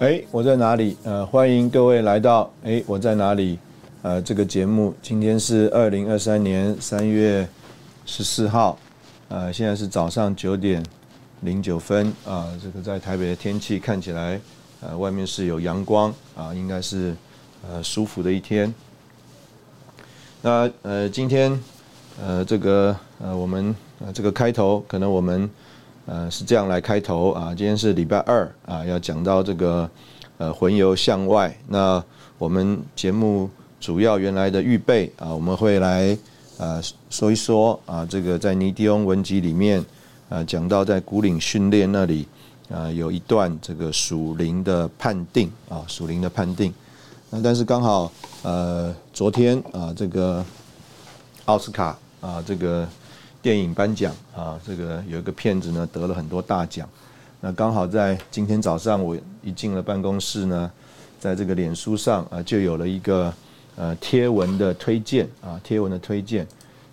哎，我在哪里？呃，欢迎各位来到哎，我在哪里？呃，这个节目今天是二零二三年三月十四号，呃，现在是早上九点零九分啊。这个在台北的天气看起来，呃，外面是有阳光啊，应该是呃舒服的一天。那呃，今天呃，这个呃，我们呃这个开头可能我们。呃，是这样来开头啊。今天是礼拜二啊，要讲到这个呃魂游向外。那我们节目主要原来的预备啊，我们会来呃说一说啊，这个在尼迪翁文集里面啊讲到在古岭训练那里啊有一段这个属灵的判定啊，属灵的判定。那但是刚好呃昨天啊这个奥斯卡啊这个。电影颁奖啊，这个有一个片子呢得了很多大奖，那刚好在今天早上我一进了办公室呢，在这个脸书上啊就有了一个呃贴文的推荐啊贴文的推荐，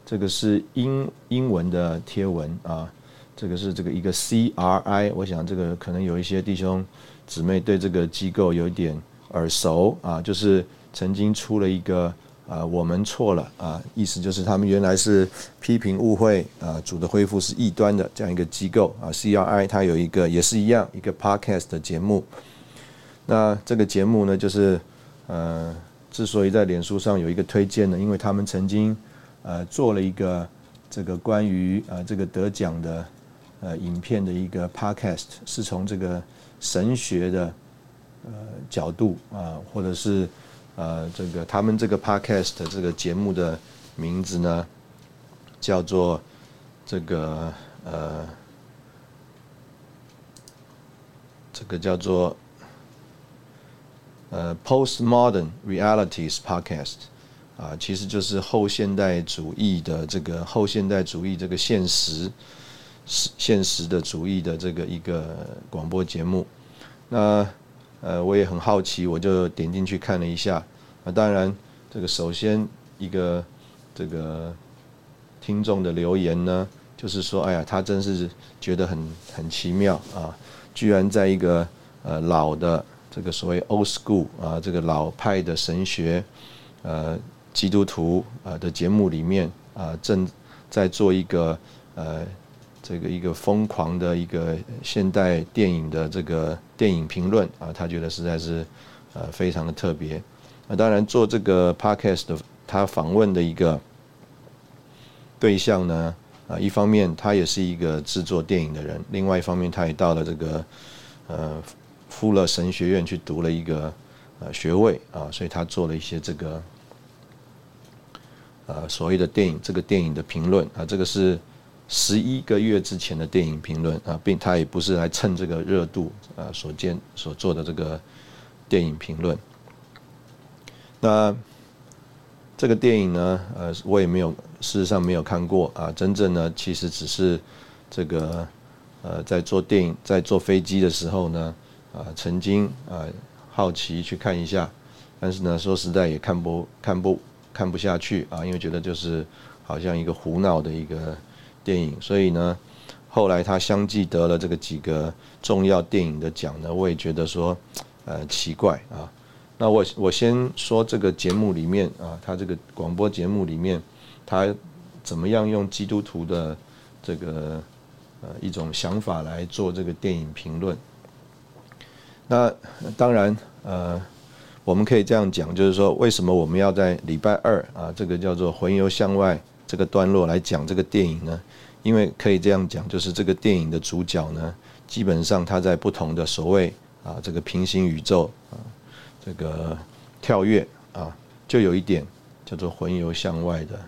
这个是英英文的贴文啊，这个是这个一个 CRI，我想这个可能有一些弟兄姊妹对这个机构有一点耳熟啊，就是曾经出了一个。啊，我们错了啊！意思就是他们原来是批评误会啊，主的恢复是异端的这样一个机构啊。CRI 它有一个也是一样一个 podcast 的节目。那这个节目呢，就是呃，之所以在脸书上有一个推荐呢，因为他们曾经呃做了一个这个关于呃这个得奖的呃影片的一个 podcast，是从这个神学的呃角度啊，或者是。呃，这个他们这个 podcast 这个节目的名字呢，叫做这个呃，这个叫做呃 postmodern realities podcast 啊，其实就是后现代主义的这个后现代主义这个现实是现实的主义的这个一个广播节目，那。呃，我也很好奇，我就点进去看了一下。那当然，这个首先一个这个听众的留言呢，就是说，哎呀，他真是觉得很很奇妙啊，居然在一个呃老的这个所谓 old school 啊，这个老派的神学呃基督徒啊的节目里面啊，正在做一个呃。这个一个疯狂的一个现代电影的这个电影评论啊，他觉得实在是呃非常的特别。那当然做这个 podcast 的他访问的一个对象呢啊，一方面他也是一个制作电影的人，另外一方面他也到了这个呃富勒神学院去读了一个呃学位啊，所以他做了一些这个呃所谓的电影这个电影的评论啊，这个是。十一个月之前的电影评论啊，并他也不是来蹭这个热度啊所见所做的这个电影评论。那这个电影呢，呃，我也没有，事实上没有看过啊。真正呢，其实只是这个呃，在做电影，在坐飞机的时候呢，啊，曾经啊好奇去看一下，但是呢，说实在也看不看不看不下去啊，因为觉得就是好像一个胡闹的一个。电影，所以呢，后来他相继得了这个几个重要电影的奖呢，我也觉得说，呃，奇怪啊。那我我先说这个节目里面啊，他这个广播节目里面，他怎么样用基督徒的这个呃一种想法来做这个电影评论？那当然呃，我们可以这样讲，就是说，为什么我们要在礼拜二啊，这个叫做“魂游向外”这个段落来讲这个电影呢？因为可以这样讲，就是这个电影的主角呢，基本上他在不同的所谓啊这个平行宇宙啊这个跳跃啊，就有一点叫做“魂游向外”的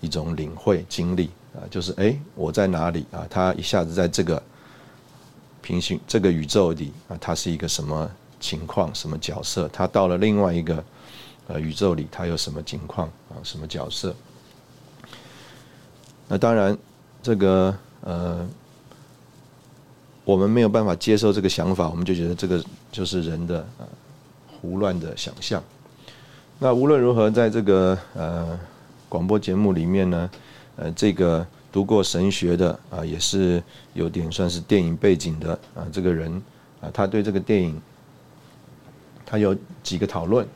一种领会经历啊，就是哎我在哪里啊？他一下子在这个平行这个宇宙里啊，他是一个什么？情况什么角色？他到了另外一个呃宇宙里，他有什么情况啊？什么角色？那当然，这个呃，我们没有办法接受这个想法，我们就觉得这个就是人的呃胡乱的想象。那无论如何，在这个呃广播节目里面呢，呃，这个读过神学的啊，也是有点算是电影背景的啊，这个人啊，他对这个电影。他有几个讨论，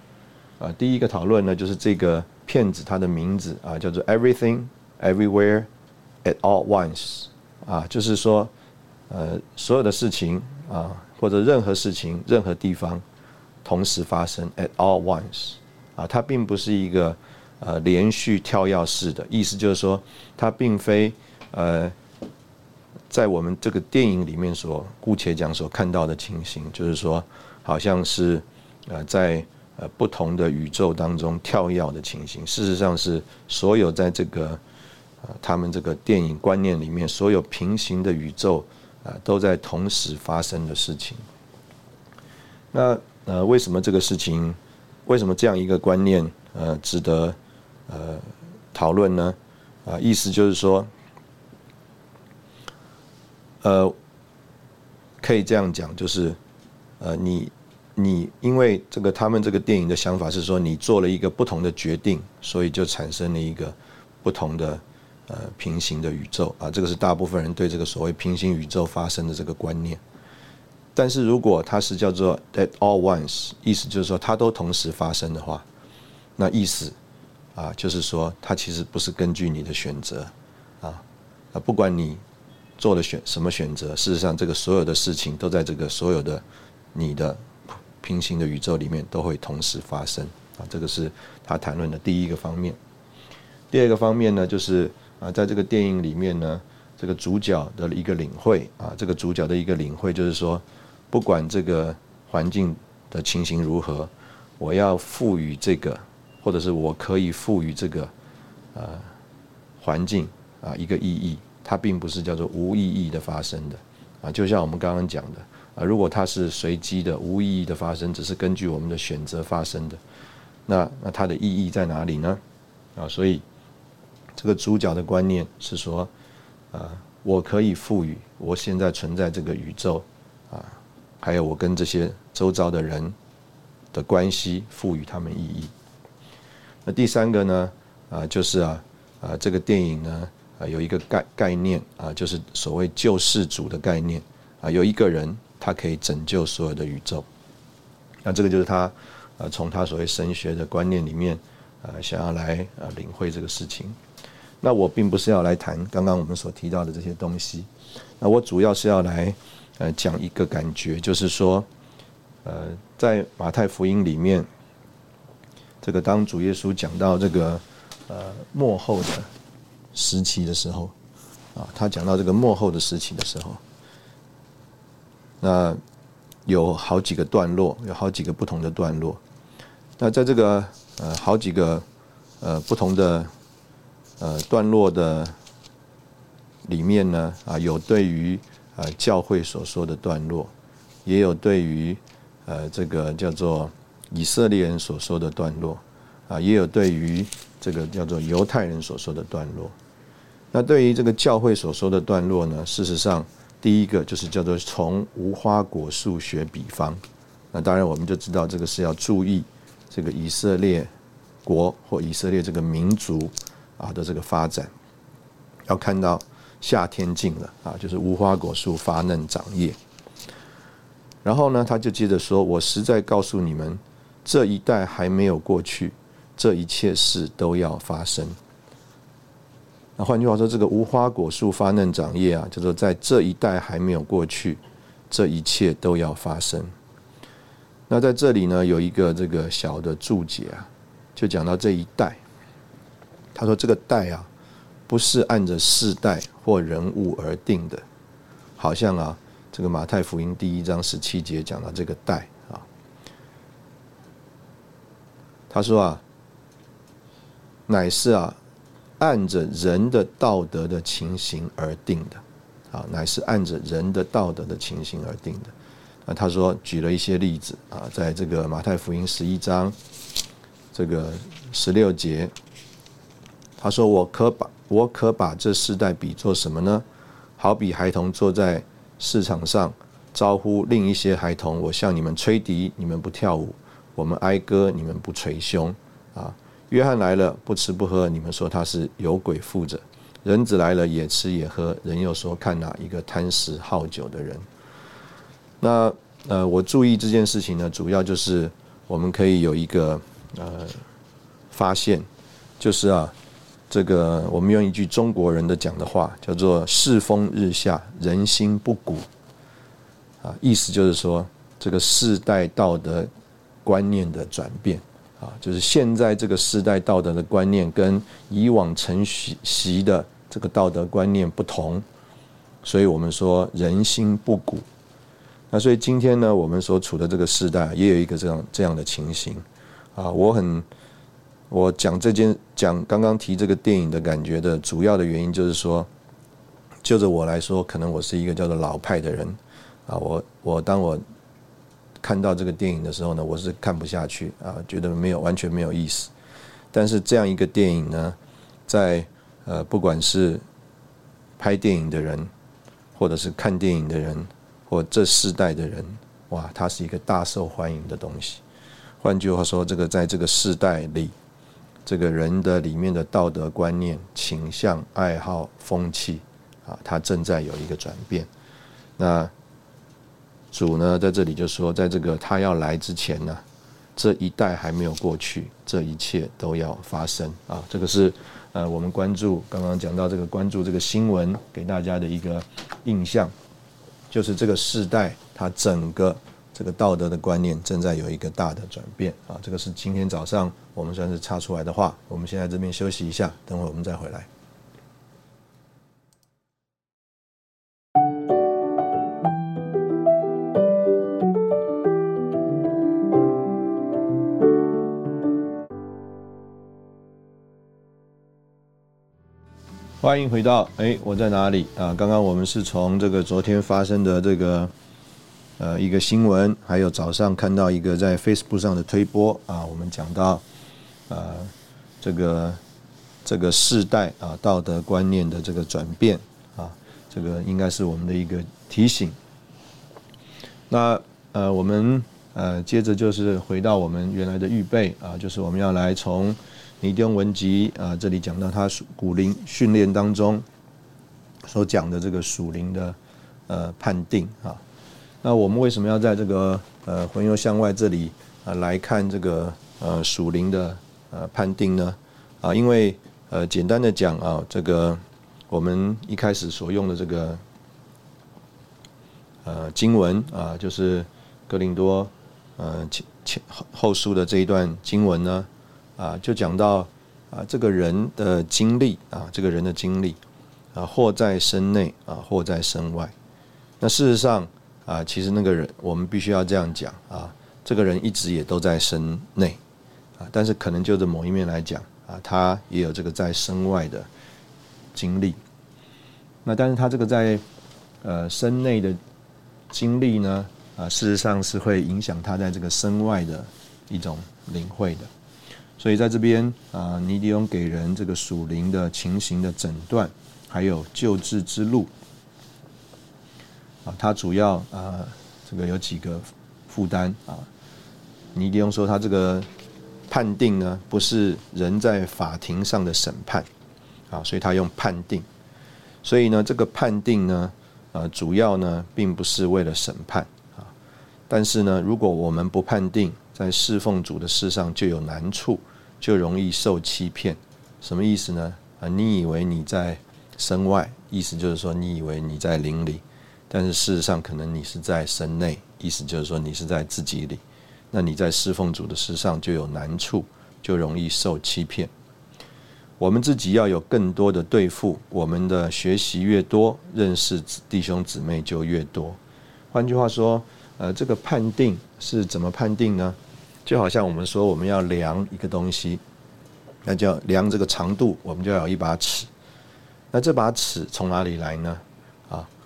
啊，第一个讨论呢，就是这个骗子他的名字啊，叫做 Everything Everywhere at All Once，啊，就是说，呃，所有的事情啊，或者任何事情、任何地方同时发生 at all once，啊，它并不是一个呃连续跳跃式的，意思就是说，它并非呃，在我们这个电影里面所姑且讲所看到的情形，就是说，好像是。呃，在呃不同的宇宙当中跳跃的情形，事实上是所有在这个他们这个电影观念里面，所有平行的宇宙啊都在同时发生的事情。那呃，为什么这个事情，为什么这样一个观念呃值得呃讨论呢？啊，意思就是说，呃，可以这样讲，就是呃你。你因为这个，他们这个电影的想法是说，你做了一个不同的决定，所以就产生了一个不同的呃平行的宇宙啊。这个是大部分人对这个所谓平行宇宙发生的这个观念。但是如果它是叫做 at all once，意思就是说它都同时发生的话，那意思啊就是说它其实不是根据你的选择啊啊，不管你做了选什么选择，事实上这个所有的事情都在这个所有的你的。平行的宇宙里面都会同时发生啊，这个是他谈论的第一个方面。第二个方面呢，就是啊，在这个电影里面呢，这个主角的一个领会啊，这个主角的一个领会就是说，不管这个环境的情形如何，我要赋予这个，或者是我可以赋予这个呃环境啊一个意义，它并不是叫做无意义的发生的啊，就像我们刚刚讲的。啊，如果它是随机的、无意义的发生，只是根据我们的选择发生的，那那它的意义在哪里呢？啊，所以这个主角的观念是说，啊，我可以赋予我现在存在这个宇宙，啊，还有我跟这些周遭的人的关系，赋予他们意义。那第三个呢？啊，就是啊啊，这个电影呢啊有一个概概念啊，就是所谓救世主的概念啊，有一个人。他可以拯救所有的宇宙，那这个就是他，呃，从他所谓神学的观念里面，呃，想要来呃领会这个事情。那我并不是要来谈刚刚我们所提到的这些东西，那我主要是要来呃讲一个感觉，就是说，呃，在马太福音里面，这个当主耶稣讲到这个呃末后的时期的时候，啊，他讲到这个末后的时期的时候。那有好几个段落，有好几个不同的段落。那在这个呃好几个呃不同的呃段落的里面呢，啊有对于呃教会所说的段落，也有对于呃这个叫做以色列人所说的段落，啊也有对于这个叫做犹太人所说的段落。那对于这个教会所说的段落呢，事实上。第一个就是叫做从无花果树学比方，那当然我们就知道这个是要注意这个以色列国或以色列这个民族啊的这个发展，要看到夏天近了啊，就是无花果树发嫩长叶。然后呢，他就接着说：“我实在告诉你们，这一代还没有过去，这一切事都要发生。”那换句话说，这个无花果树发嫩长叶啊，就说在这一代还没有过去，这一切都要发生。那在这里呢，有一个这个小的注解啊，就讲到这一代。他说这个代啊，不是按着世代或人物而定的，好像啊，这个马太福音第一章十七节讲到这个代啊。他说啊，乃是啊，按着人的道德的情形而定的，啊，乃是按着人的道德的情形而定的。啊，他说举了一些例子啊，在这个马太福音十一章这个十六节，他说：“我可把我可把这世代比作什么呢？好比孩童坐在市场上，招呼另一些孩童：我向你们吹笛，你们不跳舞；我们哀歌，你们不捶胸。啊，约翰来了，不吃不喝，你们说他是有鬼附着；人子来了，也吃也喝，人又说看哪一个贪食好酒的人。”那呃，我注意这件事情呢，主要就是我们可以有一个呃发现，就是啊，这个我们用一句中国人的讲的话，叫做“世风日下，人心不古”，啊，意思就是说这个世代道德观念的转变啊，就是现在这个世代道德的观念跟以往承袭的这个道德观念不同，所以我们说人心不古。那所以今天呢，我们所处的这个时代也有一个这样这样的情形啊。我很我讲这件讲刚刚提这个电影的感觉的主要的原因，就是说，就着我来说，可能我是一个叫做老派的人啊。我我当我看到这个电影的时候呢，我是看不下去啊，觉得没有完全没有意思。但是这样一个电影呢，在呃不管是拍电影的人，或者是看电影的人。或这世代的人，哇，它是一个大受欢迎的东西。换句话说，这个在这个世代里，这个人的里面的道德观念、倾向、爱好、风气啊，它正在有一个转变。那主呢，在这里就说，在这个他要来之前呢，这一代还没有过去，这一切都要发生啊。这个是呃，我们关注刚刚讲到这个关注这个新闻给大家的一个印象。就是这个世代，它整个这个道德的观念正在有一个大的转变啊！这个是今天早上我们算是插出来的话。我们现在这边休息一下，等会我们再回来。欢迎回到哎，我在哪里啊？刚刚我们是从这个昨天发生的这个呃一个新闻，还有早上看到一个在 Facebook 上的推播啊，我们讲到呃这个这个世代啊道德观念的这个转变啊，这个应该是我们的一个提醒。那呃我们呃接着就是回到我们原来的预备啊，就是我们要来从。尼丁文集啊，这里讲到他属古灵训练当中所讲的这个属灵的呃判定啊，那我们为什么要在这个呃魂游向外这里啊来看这个呃属灵的呃判定呢？啊，因为呃简单的讲啊，这个我们一开始所用的这个呃经文啊，就是格林多呃前前后后书的这一段经文呢。啊，就讲到啊，这个人的经历啊，这个人的经历啊，或在身内啊，或在身外。那事实上啊，其实那个人，我们必须要这样讲啊，这个人一直也都在身内啊，但是可能就着某一面来讲啊，他也有这个在身外的经历。那但是他这个在呃身内的经历呢，啊，事实上是会影响他在这个身外的一种领会的。所以在这边啊，尼迪翁给人这个属灵的情形的诊断，还有救治之路啊，他主要啊这个有几个负担啊。尼迪翁说他这个判定呢，不是人在法庭上的审判啊，所以他用判定。所以呢，这个判定呢，呃，主要呢，并不是为了审判啊。但是呢，如果我们不判定，在侍奉主的事上就有难处。就容易受欺骗，什么意思呢？啊，你以为你在身外，意思就是说你以为你在灵里，但是事实上可能你是在身内，意思就是说你是在自己里。那你在侍奉主的事上就有难处，就容易受欺骗。我们自己要有更多的对付，我们的学习越多，认识弟兄姊妹就越多。换句话说，呃，这个判定是怎么判定呢？就好像我们说我们要量一个东西，那叫量这个长度，我们就要有一把尺。那这把尺从哪里来呢？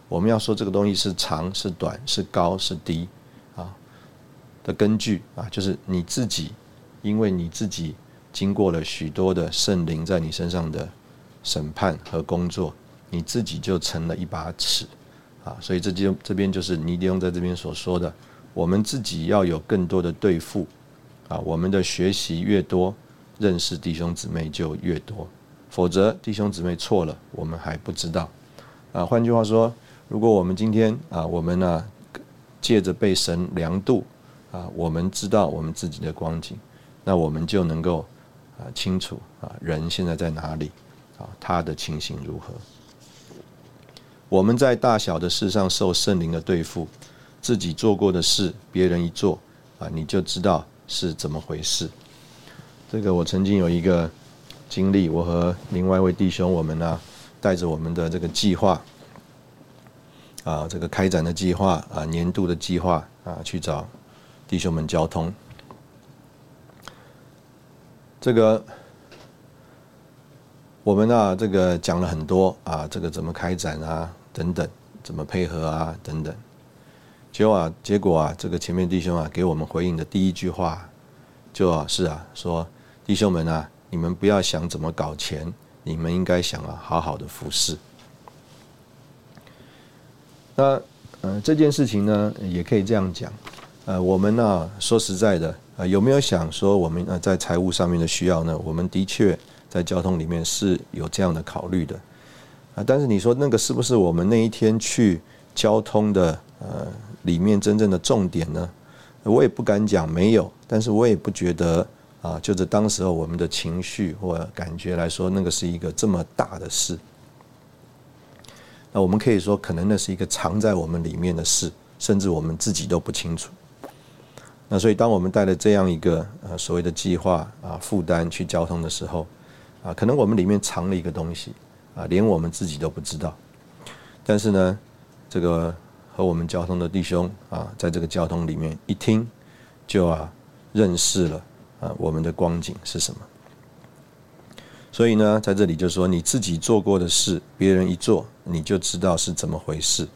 我们要说这个东西是长是短是高是低啊的根据啊，就是你自己，因为你自己。经过了许多的圣灵在你身上的审判和工作，你自己就成了一把尺啊！所以这就这边就是尼迪翁在这边所说的，我们自己要有更多的对付啊！我们的学习越多，认识弟兄姊妹就越多，否则弟兄姊妹错了，我们还不知道啊！换句话说，如果我们今天啊，我们呢借着被神量度啊，我们知道我们自己的光景，那我们就能够。啊，清楚啊，人现在在哪里？啊，他的情形如何？我们在大小的事上受圣灵的对付，自己做过的事，别人一做啊，你就知道是怎么回事。这个我曾经有一个经历，我和另外一位弟兄，我们呢带着我们的这个计划啊，这个开展的计划啊，年度的计划啊，去找弟兄们交通。这个我们啊，这个讲了很多啊，这个怎么开展啊，等等，怎么配合啊，等等。结果啊，结果啊，这个前面弟兄啊，给我们回应的第一句话，就是啊，说弟兄们啊，你们不要想怎么搞钱，你们应该想啊，好好的服侍。那呃，这件事情呢，也可以这样讲，呃，我们呢，说实在的。啊，有没有想说我们呃在财务上面的需要呢？我们的确在交通里面是有这样的考虑的啊。但是你说那个是不是我们那一天去交通的呃里面真正的重点呢？我也不敢讲没有，但是我也不觉得啊，就是当时候我们的情绪或感觉来说，那个是一个这么大的事。我们可以说，可能那是一个藏在我们里面的事，甚至我们自己都不清楚。那所以，当我们带了这样一个呃所谓的计划啊负担去交通的时候，啊，可能我们里面藏了一个东西啊，连我们自己都不知道。但是呢，这个和我们交通的弟兄啊，在这个交通里面一听，就啊认识了啊我们的光景是什么。所以呢，在这里就说你自己做过的事，别人一做，你就知道是怎么回事。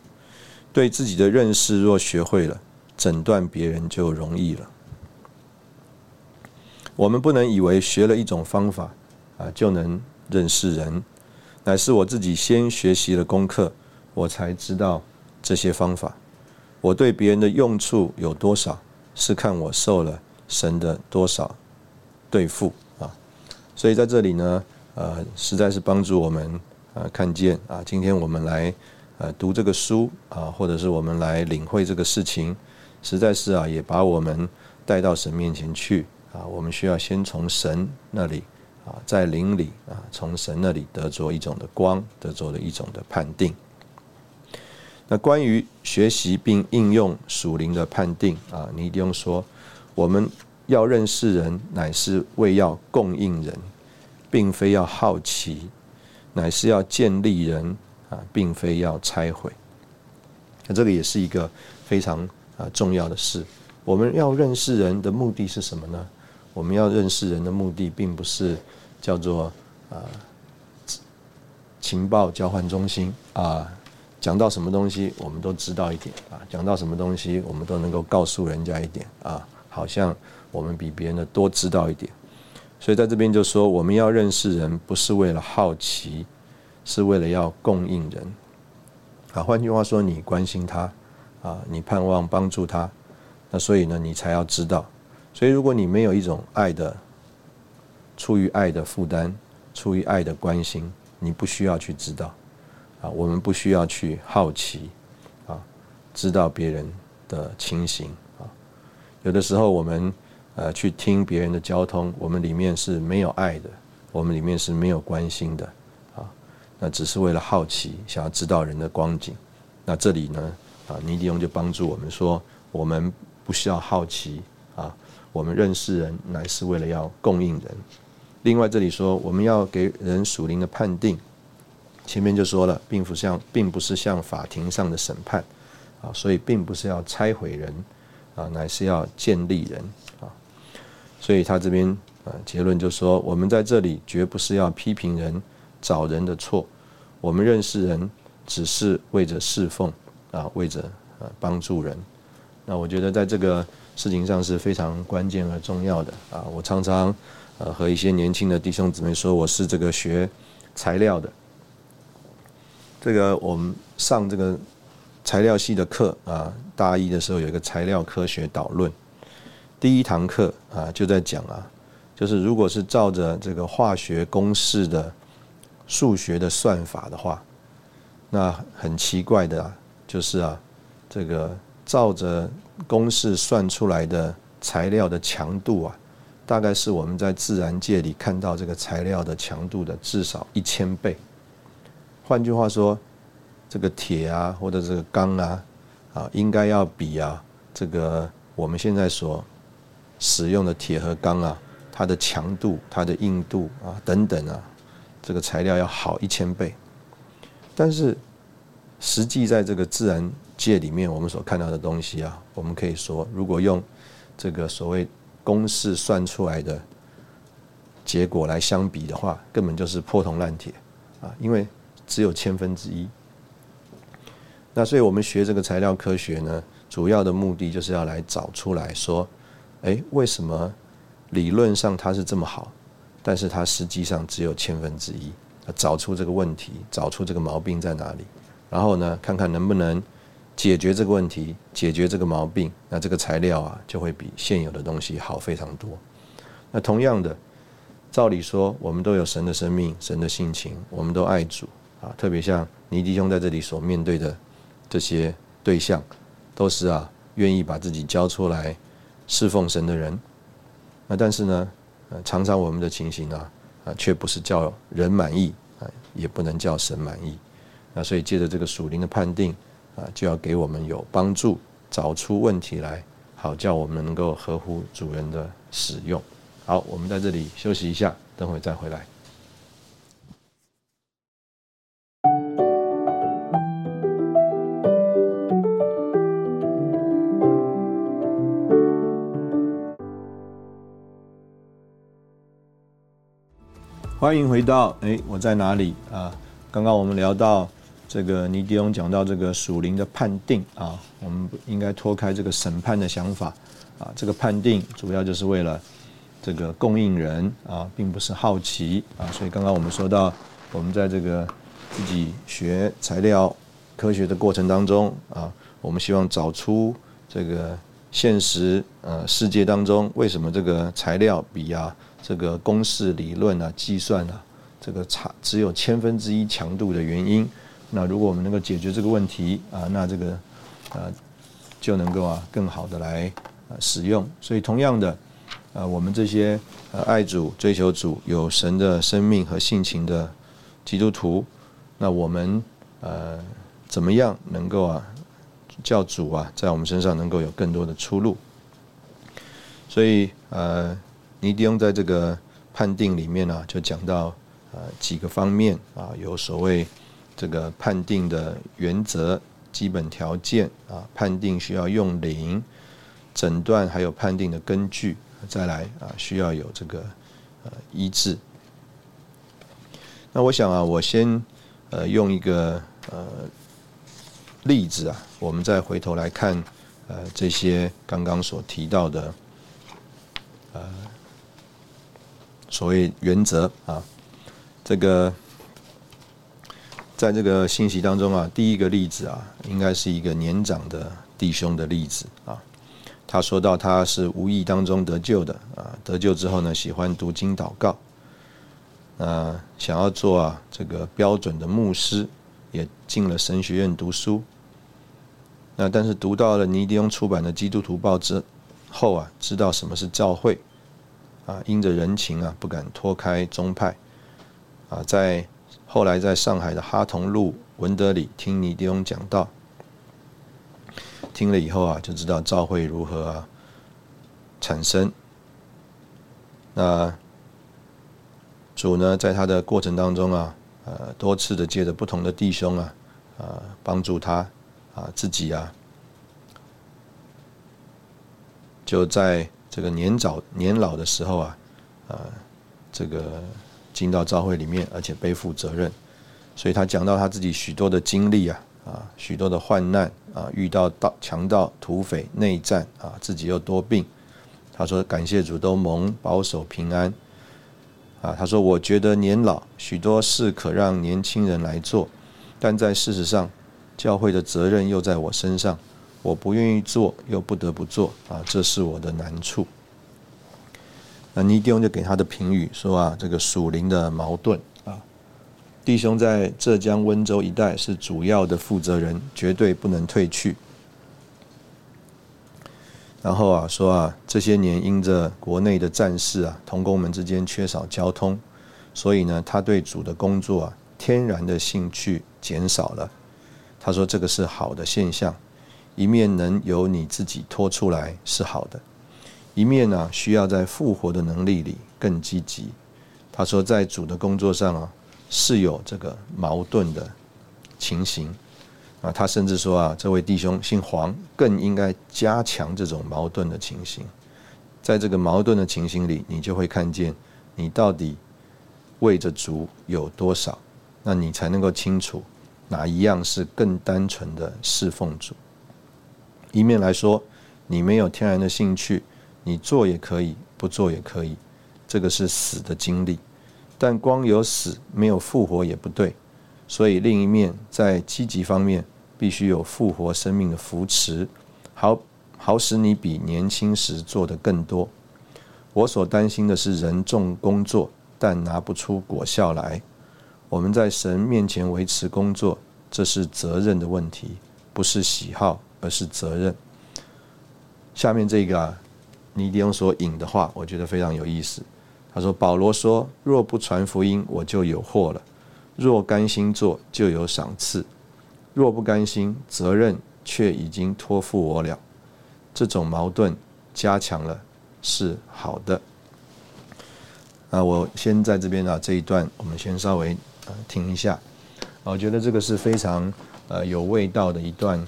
对自己的认识若学会了。诊断别人就容易了。我们不能以为学了一种方法啊就能认识人，乃是我自己先学习了功课，我才知道这些方法。我对别人的用处有多少，是看我受了神的多少对付。所以在这里呢，呃，实在是帮助我们呃看见啊，今天我们来呃读这个书啊，或者是我们来领会这个事情。实在是啊，也把我们带到神面前去啊。我们需要先从神那里啊，在灵里啊，从神那里得着一种的光，得着的一种的判定。那关于学习并应用属灵的判定啊，你一定要说，我们要认识人，乃是为要供应人，并非要好奇，乃是要建立人啊，并非要拆毁。那这个也是一个非常。啊，重要的事，我们要认识人的目的是什么呢？我们要认识人的目的，并不是叫做啊情报交换中心啊，讲到什么东西我们都知道一点啊，讲到什么东西我们都能够告诉人家一点啊，好像我们比别人的多知道一点。所以在这边就说，我们要认识人，不是为了好奇，是为了要供应人。啊，换句话说，你关心他。啊，你盼望帮助他，那所以呢，你才要知道。所以，如果你没有一种爱的、出于爱的负担、出于爱的关心，你不需要去知道。啊，我们不需要去好奇，啊，知道别人的情形。啊，有的时候我们呃去听别人的交通，我们里面是没有爱的，我们里面是没有关心的。啊，那只是为了好奇，想要知道人的光景。那这里呢？啊，尼迪翁就帮助我们说，我们不需要好奇啊，我们认识人乃是为了要供应人。另外这里说我们要给人属灵的判定，前面就说了，并不像并不是像法庭上的审判啊，所以并不是要拆毁人啊，乃是要建立人啊。所以他这边啊结论就说，我们在这里绝不是要批评人、找人的错，我们认识人只是为着侍奉啊，为着呃帮助人。那我觉得在这个事情上是非常关键而重要的啊。我常常呃和一些年轻的弟兄姊妹说，我是这个学材料的，这个我们上这个材料系的课啊，大一的时候有一个材料科学导论。第一堂课啊，就在讲啊，就是如果是照着这个化学公式的数学的算法的话，那很奇怪的啊，就是啊，这个照着公式算出来的材料的强度啊，大概是我们在自然界里看到这个材料的强度的至少一千倍。换句话说，这个铁啊，或者这个钢啊，啊，应该要比啊这个我们现在所使用的铁和钢啊，它的强度、它的硬度啊等等啊，这个材料要好一千倍。但是实际在这个自然界里面，我们所看到的东西啊，我们可以说，如果用这个所谓公式算出来的结果来相比的话，根本就是破铜烂铁啊，因为只有千分之一。那所以我们学这个材料科学呢，主要的目的就是要来找出来说。哎，为什么理论上它是这么好，但是它实际上只有千分之一？找出这个问题，找出这个毛病在哪里，然后呢，看看能不能解决这个问题，解决这个毛病，那这个材料啊就会比现有的东西好非常多。那同样的，照理说，我们都有神的生命、神的性情，我们都爱主啊，特别像尼迪兄在这里所面对的这些对象，都是啊愿意把自己交出来。侍奉神的人，那但是呢，呃，常常我们的情形呢，啊，却不是叫人满意啊，也不能叫神满意。那所以借着这个属灵的判定啊，就要给我们有帮助，找出问题来，好叫我们能够合乎主人的使用。好，我们在这里休息一下，等会再回来。欢迎回到哎，我在哪里啊？刚刚我们聊到这个尼迪翁讲到这个属灵的判定啊，我们应该脱开这个审判的想法啊。这个判定主要就是为了这个供应人啊，并不是好奇啊。所以刚刚我们说到，我们在这个自己学材料科学的过程当中啊，我们希望找出这个现实呃世界当中为什么这个材料比啊。这个公式理论啊，计算啊，这个差只有千分之一强度的原因。那如果我们能够解决这个问题啊，那这个呃就能够啊更好的来使用。所以同样的，呃，我们这些呃爱主、追求主、有神的生命和性情的基督徒，那我们呃怎么样能够啊叫主啊在我们身上能够有更多的出路？所以呃。尼迪翁在这个判定里面呢，就讲到呃几个方面啊，有所谓这个判定的原则、基本条件啊，判定需要用零诊断，还有判定的根据，再来啊需要有这个呃医治。那我想啊，我先呃用一个呃例子啊，我们再回头来看呃这些刚刚所提到的呃。所谓原则啊，这个在这个信息当中啊，第一个例子啊，应该是一个年长的弟兄的例子啊。他说到他是无意当中得救的啊，得救之后呢，喜欢读经祷告，啊，想要做啊这个标准的牧师，也进了神学院读书。那但是读到了尼迪翁出版的《基督徒报》之后啊，知道什么是教会。啊，因着人情啊，不敢脱开宗派。啊，在后来在上海的哈同路文德里听尼迪翁讲道，听了以后啊，就知道教会如何啊产生。那主呢，在他的过程当中啊，呃，多次的借着不同的弟兄啊，啊，帮助他啊，自己啊，就在这个年早年老的时候啊，啊，这个进到教会里面，而且背负责任。所以他讲到他自己许多的经历啊，啊，许多的患难啊，遇到盗强盗、土匪、内战啊，自己又多病。他说：“感谢主，都蒙保守平安。”啊，他说：“我觉得年老，许多事可让年轻人来做，但在事实上，教会的责任又在我身上，我不愿意做，又不得不做。啊，这是我的难处。”那尼迪翁就给他的评语说：“啊，这个属灵的矛盾啊。”弟兄在浙江温州一带是主要的负责人，绝对不能退去。然后啊，说啊，这些年因着国内的战事啊，同工们之间缺少交通，所以呢，他对主的工作啊，天然的兴趣减少了。他说这个是好的现象，一面能由你自己拖出来是好的，一面呢，需要在复活的能力里更积极。他说在主的工作上啊。是有这个矛盾的情形啊，他甚至说啊，这位弟兄姓黄，更应该加强这种矛盾的情形。在这个矛盾的情形里，你就会看见你到底为着主有多少，那你才能够清楚哪一样是更单纯的侍奉主。一面来说，你没有天然的兴趣，你做也可以，不做也可以，这个是死的经历。但光有死没有复活也不对，所以另一面在积极方面必须有复活生命的扶持，好好使你比年轻时做的更多。我所担心的是人重工作，但拿不出果效来。我们在神面前维持工作，这是责任的问题，不是喜好，而是责任。下面这个啊，尼迪翁所引的话，我觉得非常有意思。他说：“保罗说，若不传福音，我就有祸了；若甘心做，就有赏赐；若不甘心，责任却已经托付我了。这种矛盾加强了，是好的。”啊，我先在这边啊这一段，我们先稍微呃听一下。我觉得这个是非常呃有味道的一段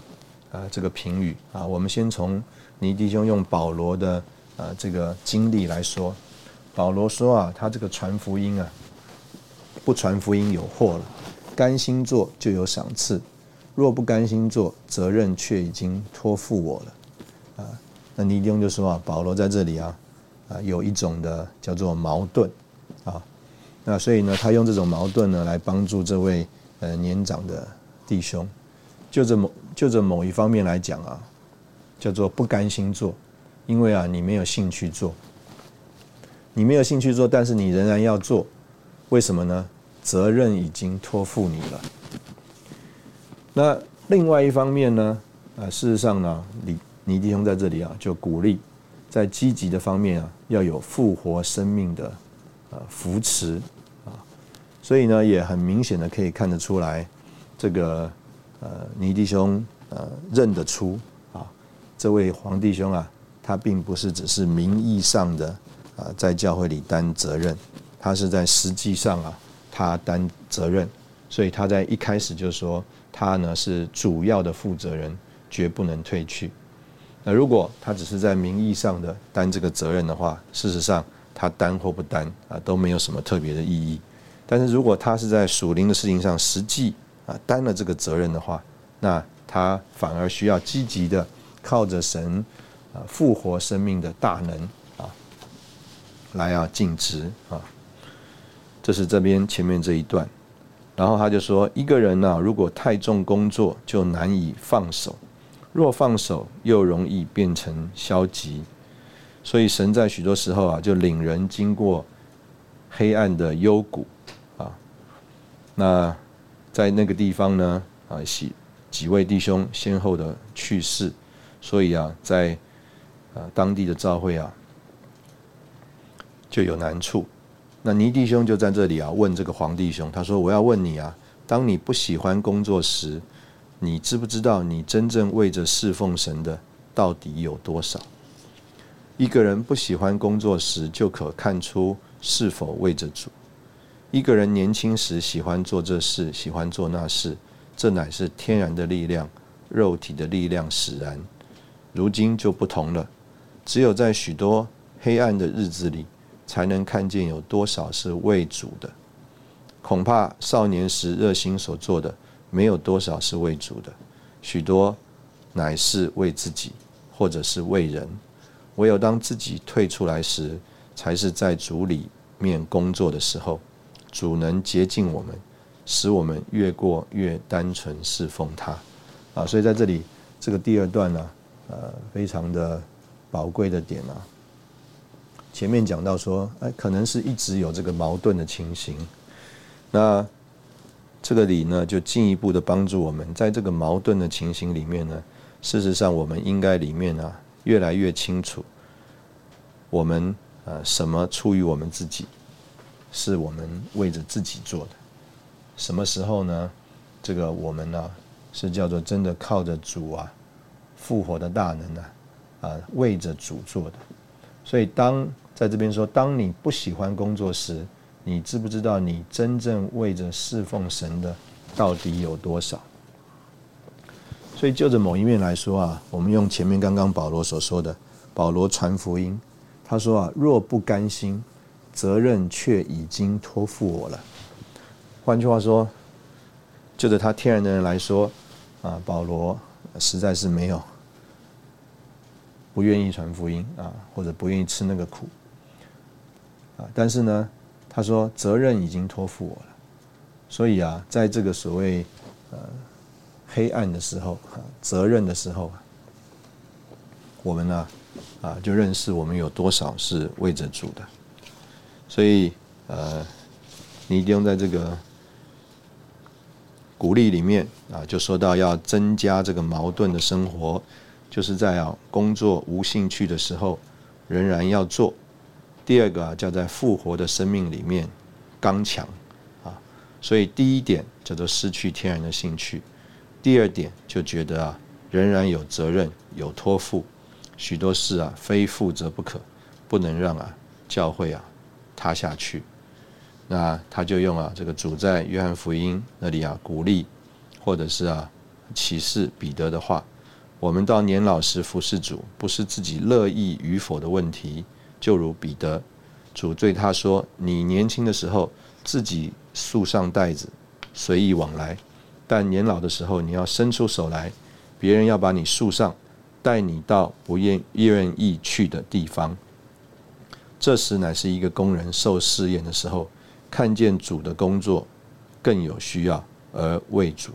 啊这个评语啊。我们先从尼弟兄用保罗的呃这个经历来说。保罗说啊，他这个传福音啊，不传福音有祸了。甘心做就有赏赐，若不甘心做，责任却已经托付我了。啊，那尼弟兄就说啊，保罗在这里啊，啊有一种的叫做矛盾啊。那所以呢，他用这种矛盾呢来帮助这位呃年长的弟兄。就这么就着某一方面来讲啊，叫做不甘心做，因为啊你没有兴趣做。你没有兴趣做，但是你仍然要做，为什么呢？责任已经托付你了。那另外一方面呢？啊，事实上呢，你倪弟兄在这里啊，就鼓励在积极的方面啊，要有复活生命的啊扶持啊，所以呢，也很明显的可以看得出来，这个呃倪弟兄呃认得出啊，这位黄弟兄啊，他并不是只是名义上的。啊，在教会里担责任，他是在实际上啊，他担责任，所以他在一开始就说，他呢是主要的负责人，绝不能退去。那如果他只是在名义上的担这个责任的话，事实上他担或不担啊都没有什么特别的意义。但是如果他是在属灵的事情上实际啊担了这个责任的话，那他反而需要积极的靠着神啊复活生命的大能啊。来啊，尽职啊！这是这边前面这一段，然后他就说：一个人呢，如果太重工作，就难以放手；若放手，又容易变成消极。所以神在许多时候啊，就领人经过黑暗的幽谷啊。那在那个地方呢，啊，几几位弟兄先后的去世，所以啊，在啊当地的教会啊。就有难处，那尼弟兄就在这里啊，问这个黄弟兄，他说：“我要问你啊，当你不喜欢工作时，你知不知道你真正为着侍奉神的到底有多少？”一个人不喜欢工作时，就可看出是否为着主。一个人年轻时喜欢做这事，喜欢做那事，这乃是天然的力量，肉体的力量使然。如今就不同了，只有在许多黑暗的日子里，才能看见有多少是为主的。恐怕少年时热心所做的，没有多少是为主的，许多乃是为自己，或者是为人。唯有当自己退出来时，才是在主里面工作的时候。主能洁净我们，使我们越过越单纯侍奉他。啊，所以在这里这个第二段呢，呃，非常的宝贵的点啊。前面讲到说，哎，可能是一直有这个矛盾的情形。那这个里呢，就进一步的帮助我们，在这个矛盾的情形里面呢，事实上我们应该里面呢。越来越清楚，我们呃什么出于我们自己，是我们为着自己做的；什么时候呢？这个我们呢是叫做真的靠着主啊复活的大能呢啊为着主做的。所以当在这边说，当你不喜欢工作时，你知不知道你真正为着侍奉神的到底有多少？所以就着某一面来说啊，我们用前面刚刚保罗所说的，保罗传福音，他说啊，若不甘心，责任却已经托付我了。换句话说，就着他天然的人来说，啊，保罗实在是没有不愿意传福音啊，或者不愿意吃那个苦啊。但是呢，他说责任已经托付我了，所以啊，在这个所谓呃。黑暗的时候，责任的时候，我们呢，啊，就认识我们有多少是为着主的。所以，呃，你一定在这个鼓励里面啊，就说到要增加这个矛盾的生活，就是在啊工作无兴趣的时候，仍然要做。第二个啊，叫在复活的生命里面刚强啊。所以第一点叫做失去天然的兴趣。第二点就觉得啊，仍然有责任有托付，许多事啊非负责不可，不能让啊教会啊塌下去。那他就用啊这个主在约翰福音那里啊鼓励，或者是啊启示彼得的话：我们到年老时服侍主，不是自己乐意与否的问题。就如彼得，主对他说：“你年轻的时候自己束上带子，随意往来。”但年老的时候，你要伸出手来，别人要把你束上，带你到不愿愿意去的地方。这时乃是一个工人受试验的时候，看见主的工作更有需要，而为主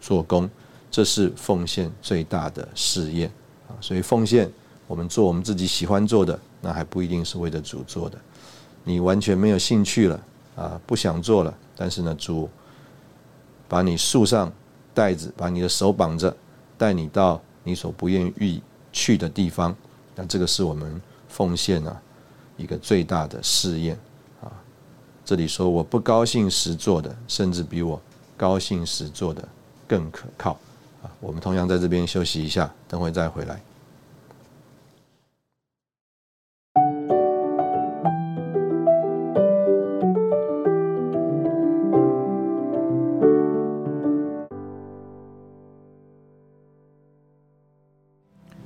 做工，这是奉献最大的试验啊！所以奉献，我们做我们自己喜欢做的，那还不一定是为了主做的。你完全没有兴趣了啊，不想做了，但是呢，主。把你束上带子，把你的手绑着，带你到你所不愿意去的地方。那这个是我们奉献啊一个最大的试验啊。这里说我不高兴时做的，甚至比我高兴时做的更可靠啊。我们同样在这边休息一下，等会再回来。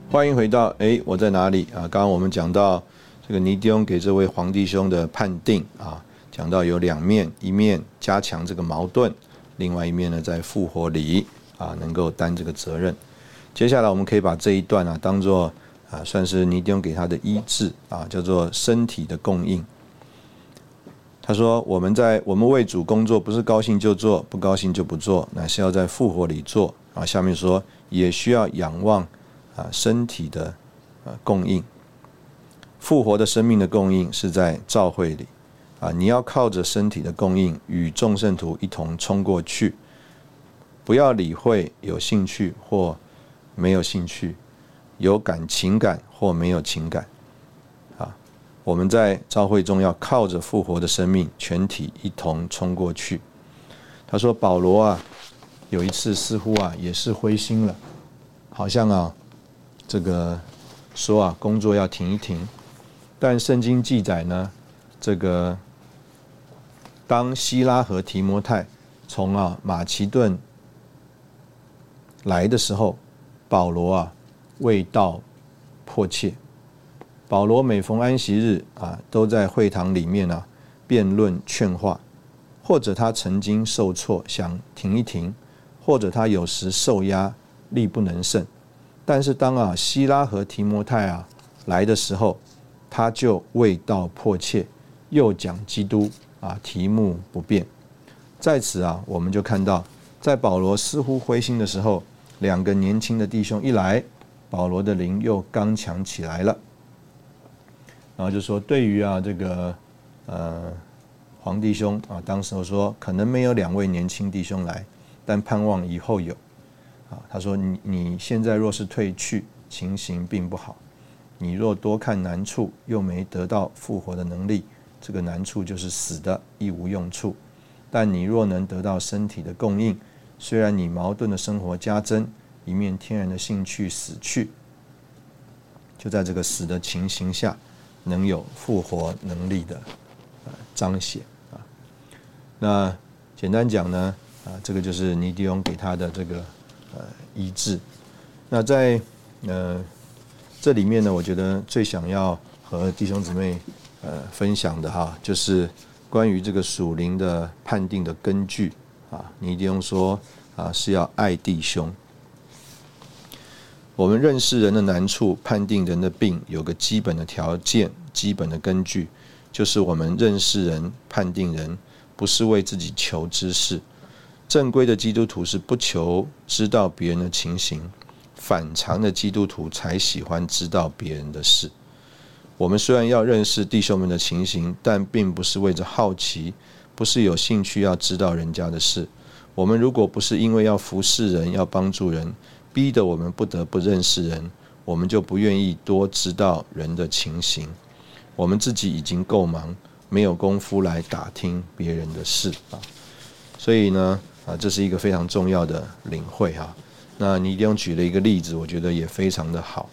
欢迎回到哎，我在哪里啊？刚刚我们讲到这个尼迪翁给这位皇帝兄的判定啊，讲到有两面，一面加强这个矛盾，另外一面呢在复活里啊能够担这个责任。接下来我们可以把这一段啊当做啊算是尼迪翁给他的医治啊，叫做身体的供应。他说我们在我们为主工作，不是高兴就做，不高兴就不做，乃是要在复活里做啊。下面说也需要仰望。啊，身体的啊供应，复活的生命的供应是在召会里啊，你要靠着身体的供应与众圣徒一同冲过去，不要理会有兴趣或没有兴趣，有感情感或没有情感啊，我们在召会中要靠着复活的生命，全体一同冲过去。他说保罗啊，有一次似乎啊也是灰心了，好像啊。这个说啊，工作要停一停。但圣经记载呢，这个当希拉和提摩太从啊马其顿来的时候，保罗啊未到迫切。保罗每逢安息日啊，都在会堂里面啊辩论劝化，或者他曾经受挫想停一停，或者他有时受压力不能胜。但是当啊希拉和提摩太啊来的时候，他就未道迫切，又讲基督啊题目不变。在此啊，我们就看到，在保罗似乎灰心的时候。两个年轻的弟兄一来，保罗的灵又刚强起来了。然后就说：“对于啊，这个呃黄弟兄啊，当时我说可能没有两位年轻弟兄来，但盼望以后有。啊，他说你你现在若是退去，情形并不好。你若多看难处，又没得到复活的能力，这个难处就是死的，亦无用处。但你若能得到身体的供应。”虽然你矛盾的生活加增，一面天然的兴趣死去，就在这个死的情形下，能有复活能力的彰显啊。那简单讲呢，啊，这个就是尼迪翁给他的这个呃医治。那在呃这里面呢，我觉得最想要和弟兄姊妹呃分享的哈，就是关于这个属灵的判定的根据。啊，你一定用说啊，是要爱弟兄。我们认识人的难处，判定人的病，有个基本的条件、基本的根据，就是我们认识人、判定人，不是为自己求知识。正规的基督徒是不求知道别人的情形，反常的基督徒才喜欢知道别人的事。我们虽然要认识弟兄们的情形，但并不是为着好奇。不是有兴趣要知道人家的事。我们如果不是因为要服侍人、要帮助人，逼得我们不得不认识人，我们就不愿意多知道人的情形。我们自己已经够忙，没有功夫来打听别人的事啊。所以呢，啊，这是一个非常重要的领会哈。那你一定举了一个例子，我觉得也非常的好。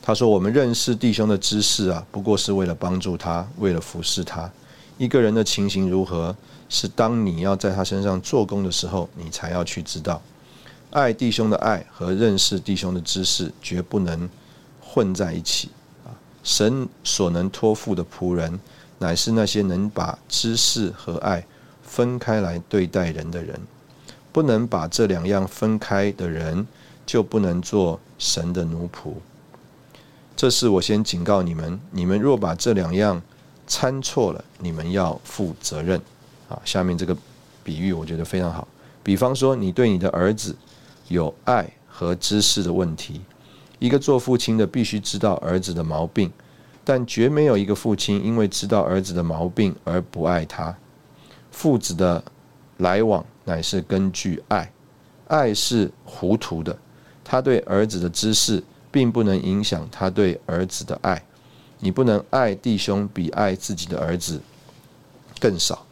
他说：“我们认识弟兄的知识啊，不过是为了帮助他，为了服侍他。”一个人的情形如何，是当你要在他身上做工的时候，你才要去知道。爱弟兄的爱和认识弟兄的知识，绝不能混在一起。啊，神所能托付的仆人，乃是那些能把知识和爱分开来对待人的人。不能把这两样分开的人，就不能做神的奴仆。这是我先警告你们：你们若把这两样，参错了，你们要负责任。啊，下面这个比喻我觉得非常好。比方说，你对你的儿子有爱和知识的问题，一个做父亲的必须知道儿子的毛病，但绝没有一个父亲因为知道儿子的毛病而不爱他。父子的来往乃是根据爱，爱是糊涂的，他对儿子的知识并不能影响他对儿子的爱。你不能爱弟兄比爱自己的儿子更少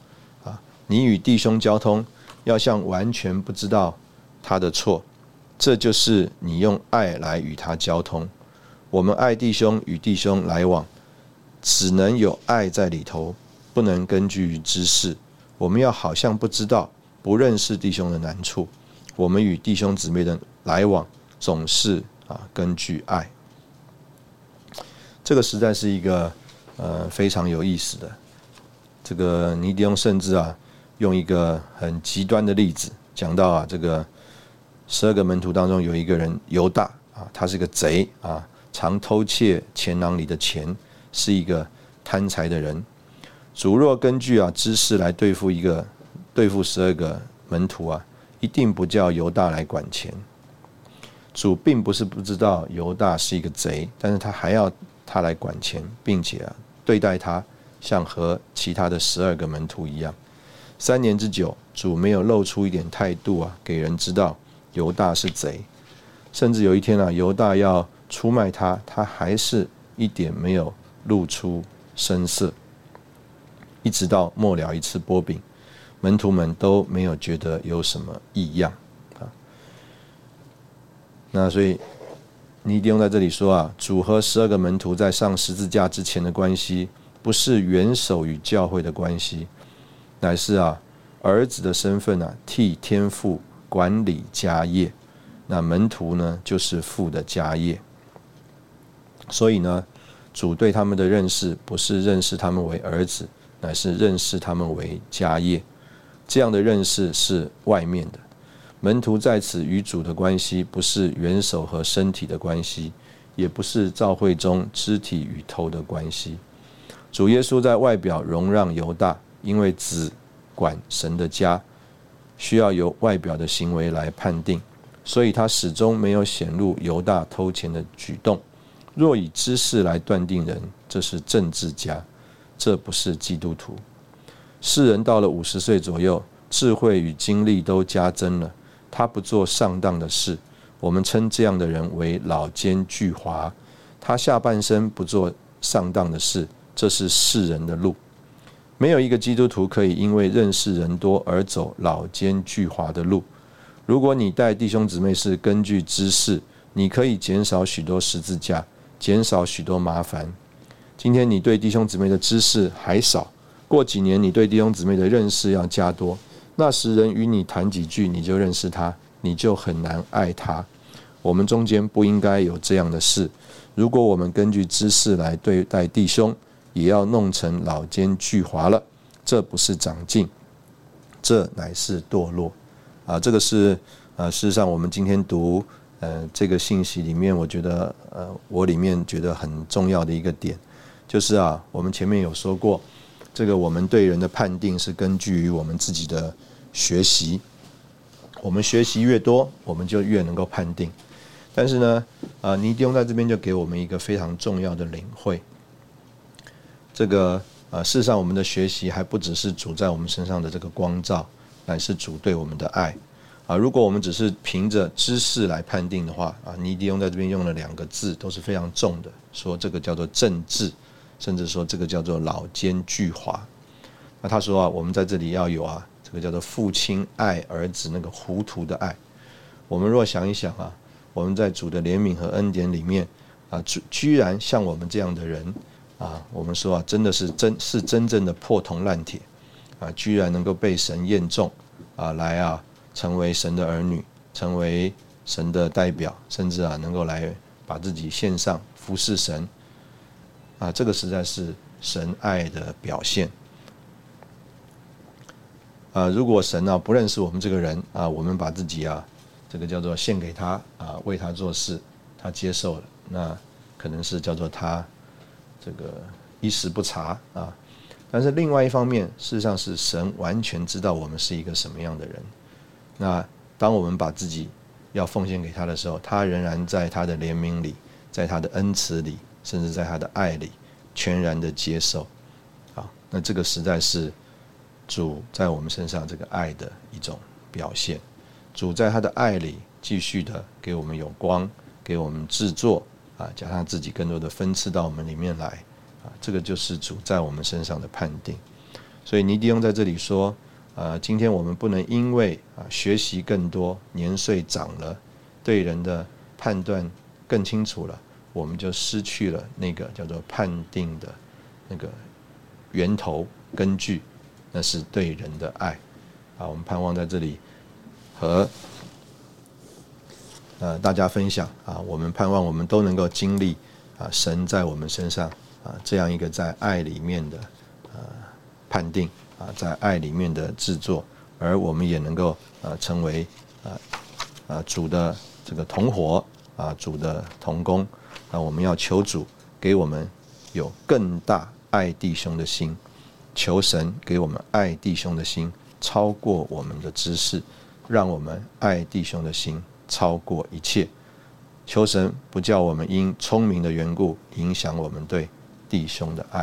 啊！你与弟兄交通，要像完全不知道他的错，这就是你用爱来与他交通。我们爱弟兄与弟兄来往，只能有爱在里头，不能根据知识。我们要好像不知道、不认识弟兄的难处。我们与弟兄姊妹的来往，总是啊根据爱。这个实在是一个呃非常有意思的，这个尼迪翁甚至啊用一个很极端的例子讲到啊，这个十二个门徒当中有一个人犹大啊，他是个贼啊，常偷窃钱囊里的钱，是一个贪财的人。主若根据啊知识来对付一个对付十二个门徒啊，一定不叫犹大来管钱。主并不是不知道犹大是一个贼，但是他还要。他来管钱，并且啊，对待他像和其他的十二个门徒一样。三年之久，主没有露出一点态度啊，给人知道犹大是贼。甚至有一天啊，犹大要出卖他，他还是一点没有露出声色。一直到末了一次波饼，门徒们都没有觉得有什么异样啊。那所以。尼迪翁在这里说啊，主和十二个门徒在上十字架之前的关系，不是元首与教会的关系，乃是啊儿子的身份啊，替天父管理家业。那门徒呢，就是父的家业。所以呢，主对他们的认识，不是认识他们为儿子，乃是认识他们为家业。这样的认识是外面的。门徒在此与主的关系，不是元首和身体的关系，也不是教会中肢体与头的关系。主耶稣在外表容让犹大，因为子管神的家，需要由外表的行为来判定，所以他始终没有显露犹大偷钱的举动。若以知识来断定人，这是政治家，这不是基督徒。世人到了五十岁左右，智慧与精力都加增了。他不做上当的事，我们称这样的人为老奸巨猾。他下半生不做上当的事，这是世人的路。没有一个基督徒可以因为认识人多而走老奸巨猾的路。如果你带弟兄姊妹是根据知识，你可以减少许多十字架，减少许多麻烦。今天你对弟兄姊妹的知识还少，过几年你对弟兄姊妹的认识要加多。那时人与你谈几句，你就认识他，你就很难爱他。我们中间不应该有这样的事。如果我们根据知识来对待弟兄，也要弄成老奸巨猾了，这不是长进，这乃是堕落。啊，这个是呃，事实上我们今天读呃这个信息里面，我觉得呃我里面觉得很重要的一个点，就是啊，我们前面有说过。这个我们对人的判定是根据于我们自己的学习，我们学习越多，我们就越能够判定。但是呢，啊，尼迪翁在这边就给我们一个非常重要的领会。这个啊，事实上我们的学习还不只是主在我们身上的这个光照，乃是主对我们的爱。啊，如果我们只是凭着知识来判定的话，啊，尼迪翁在这边用了两个字都是非常重的，说这个叫做政治。甚至说这个叫做老奸巨猾。那他说啊，我们在这里要有啊，这个叫做父亲爱儿子那个糊涂的爱。我们若想一想啊，我们在主的怜悯和恩典里面啊，居居然像我们这样的人啊，我们说啊，真的是真是真正的破铜烂铁啊，居然能够被神验中啊，来啊，成为神的儿女，成为神的代表，甚至啊，能够来把自己献上服侍神。啊，这个实在是神爱的表现。啊，如果神啊不认识我们这个人啊，我们把自己啊，这个叫做献给他啊，为他做事，他接受了，那可能是叫做他这个一时不察啊。但是另外一方面，事实上是神完全知道我们是一个什么样的人。那当我们把自己要奉献给他的时候，他仍然在他的怜悯里，在他的恩慈里。甚至在他的爱里全然的接受，啊，那这个实在是主在我们身上这个爱的一种表现。主在他的爱里继续的给我们有光，给我们制作啊，加上自己更多的分赐到我们里面来啊，这个就是主在我们身上的判定。所以尼迪翁在这里说，啊，今天我们不能因为啊学习更多，年岁长了，对人的判断更清楚了。我们就失去了那个叫做判定的那个源头根据，那是对人的爱啊。我们盼望在这里和呃大家分享啊，我们盼望我们都能够经历啊神在我们身上啊这样一个在爱里面的呃判定啊，在爱里面的制作，而我们也能够啊成为啊啊主的这个同伙啊主的同工。那我们要求主给我们有更大爱弟兄的心，求神给我们爱弟兄的心超过我们的知识，让我们爱弟兄的心超过一切。求神不叫我们因聪明的缘故影响我们对弟兄的爱。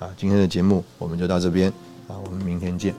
啊，今天的节目我们就到这边啊，我们明天见。